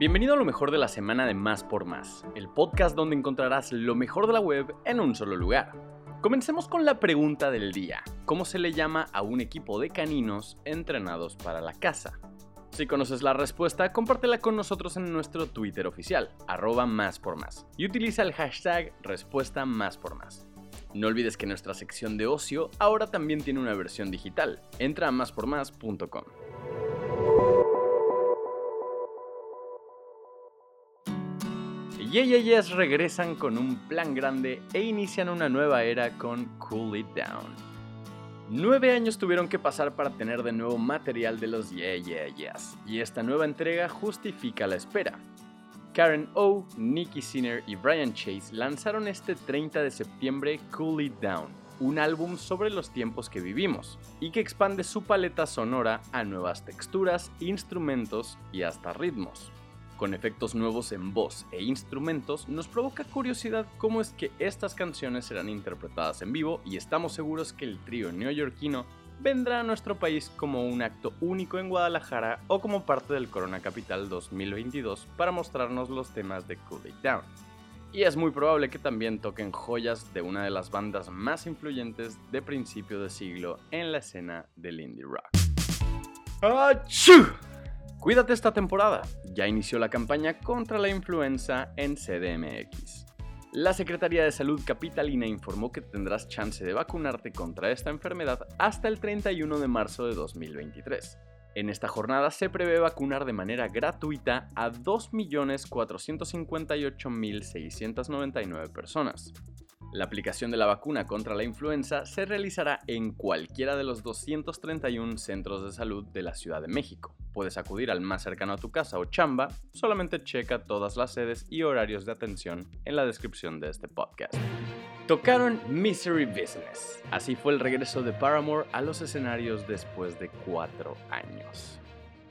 Bienvenido a lo mejor de la semana de Más por Más, el podcast donde encontrarás lo mejor de la web en un solo lugar. Comencemos con la pregunta del día. ¿Cómo se le llama a un equipo de caninos entrenados para la caza? Si conoces la respuesta, compártela con nosotros en nuestro Twitter oficial, arroba más por más, y utiliza el hashtag respuesta más por más. No olvides que nuestra sección de ocio ahora también tiene una versión digital. Entra a máspormás.com. Yeah, regresan con un plan grande e inician una nueva era con Cool It Down. Nueve años tuvieron que pasar para tener de nuevo material de los Yeah y esta nueva entrega justifica la espera. Karen O, Nicky Sinner y Brian Chase lanzaron este 30 de septiembre Cool It Down, un álbum sobre los tiempos que vivimos y que expande su paleta sonora a nuevas texturas, instrumentos y hasta ritmos con efectos nuevos en voz e instrumentos, nos provoca curiosidad cómo es que estas canciones serán interpretadas en vivo y estamos seguros que el trío neoyorquino vendrá a nuestro país como un acto único en Guadalajara o como parte del Corona Capital 2022 para mostrarnos los temas de Cool It Down. Y es muy probable que también toquen joyas de una de las bandas más influyentes de principio de siglo en la escena del indie rock. ¡Achú! Cuídate esta temporada. Ya inició la campaña contra la influenza en CDMX. La Secretaría de Salud Capitalina informó que tendrás chance de vacunarte contra esta enfermedad hasta el 31 de marzo de 2023. En esta jornada se prevé vacunar de manera gratuita a 2.458.699 personas. La aplicación de la vacuna contra la influenza se realizará en cualquiera de los 231 centros de salud de la Ciudad de México. Puedes acudir al más cercano a tu casa o chamba, solamente checa todas las sedes y horarios de atención en la descripción de este podcast. Tocaron Misery Business. Así fue el regreso de Paramore a los escenarios después de cuatro años.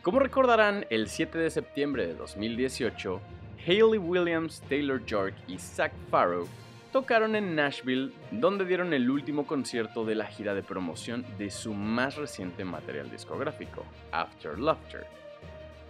Como recordarán, el 7 de septiembre de 2018, Hayley Williams, Taylor York y Zach Farrow tocaron en Nashville, donde dieron el último concierto de la gira de promoción de su más reciente material discográfico, After Laughter.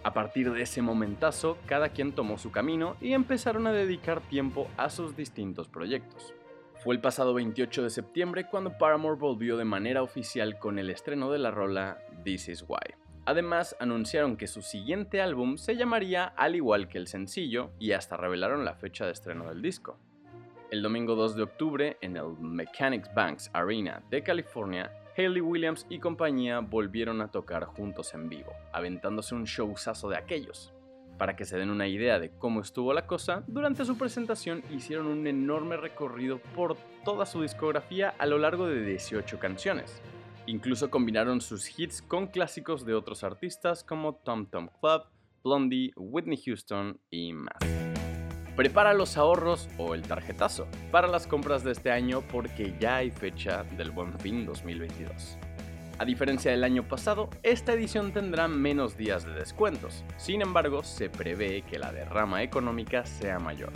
A partir de ese momentazo, cada quien tomó su camino y empezaron a dedicar tiempo a sus distintos proyectos. Fue el pasado 28 de septiembre cuando Paramore volvió de manera oficial con el estreno de la rola This Is Why. Además, anunciaron que su siguiente álbum se llamaría al igual que el sencillo y hasta revelaron la fecha de estreno del disco. El domingo 2 de octubre, en el Mechanics Banks Arena de California, Hayley Williams y compañía volvieron a tocar juntos en vivo, aventándose un showzazo de aquellos. Para que se den una idea de cómo estuvo la cosa, durante su presentación hicieron un enorme recorrido por toda su discografía a lo largo de 18 canciones. Incluso combinaron sus hits con clásicos de otros artistas como Tom Tom Club, Blondie, Whitney Houston y más. Prepara los ahorros o el tarjetazo para las compras de este año porque ya hay fecha del Buen Fin 2022. A diferencia del año pasado, esta edición tendrá menos días de descuentos, sin embargo se prevé que la derrama económica sea mayor.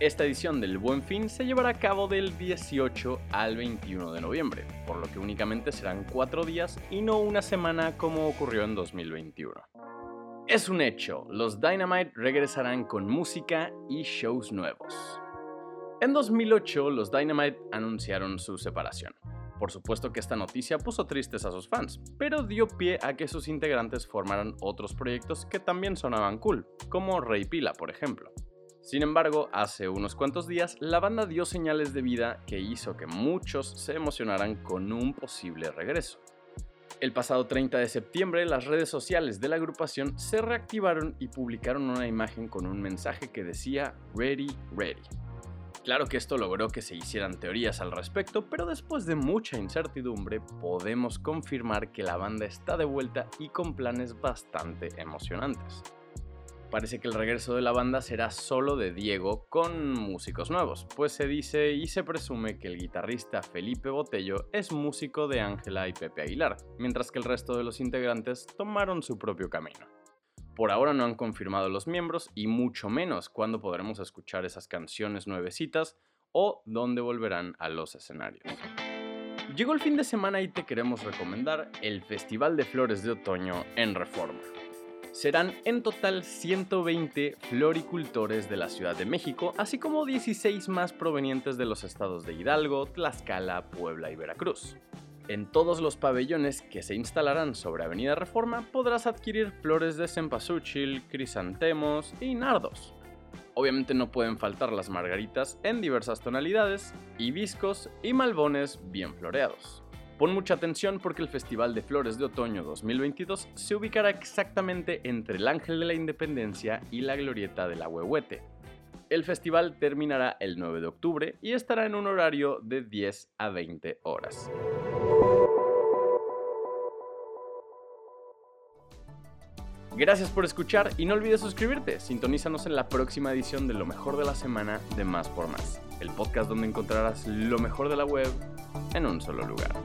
Esta edición del Buen Fin se llevará a cabo del 18 al 21 de noviembre, por lo que únicamente serán 4 días y no una semana como ocurrió en 2021. Es un hecho, los Dynamite regresarán con música y shows nuevos. En 2008, los Dynamite anunciaron su separación. Por supuesto que esta noticia puso tristes a sus fans, pero dio pie a que sus integrantes formaran otros proyectos que también sonaban cool, como Rey Pila, por ejemplo. Sin embargo, hace unos cuantos días, la banda dio señales de vida que hizo que muchos se emocionaran con un posible regreso. El pasado 30 de septiembre, las redes sociales de la agrupación se reactivaron y publicaron una imagen con un mensaje que decía Ready, Ready. Claro que esto logró que se hicieran teorías al respecto, pero después de mucha incertidumbre podemos confirmar que la banda está de vuelta y con planes bastante emocionantes. Parece que el regreso de la banda será solo de Diego con músicos nuevos, pues se dice y se presume que el guitarrista Felipe Botello es músico de Ángela y Pepe Aguilar, mientras que el resto de los integrantes tomaron su propio camino. Por ahora no han confirmado los miembros y mucho menos cuándo podremos escuchar esas canciones nuevecitas o dónde volverán a los escenarios. Llegó el fin de semana y te queremos recomendar el Festival de Flores de Otoño en Reforma. Serán en total 120 floricultores de la Ciudad de México, así como 16 más provenientes de los estados de Hidalgo, Tlaxcala, Puebla y Veracruz. En todos los pabellones que se instalarán sobre Avenida Reforma podrás adquirir flores de cempasúchil, crisantemos y nardos. Obviamente no pueden faltar las margaritas en diversas tonalidades, hibiscos y malbones bien floreados. Pon mucha atención porque el Festival de Flores de Otoño 2022 se ubicará exactamente entre el Ángel de la Independencia y la Glorieta del Ahuehuete. El festival terminará el 9 de octubre y estará en un horario de 10 a 20 horas. Gracias por escuchar y no olvides suscribirte. Sintonízanos en la próxima edición de Lo mejor de la semana de Más por Más, el podcast donde encontrarás lo mejor de la web en un solo lugar.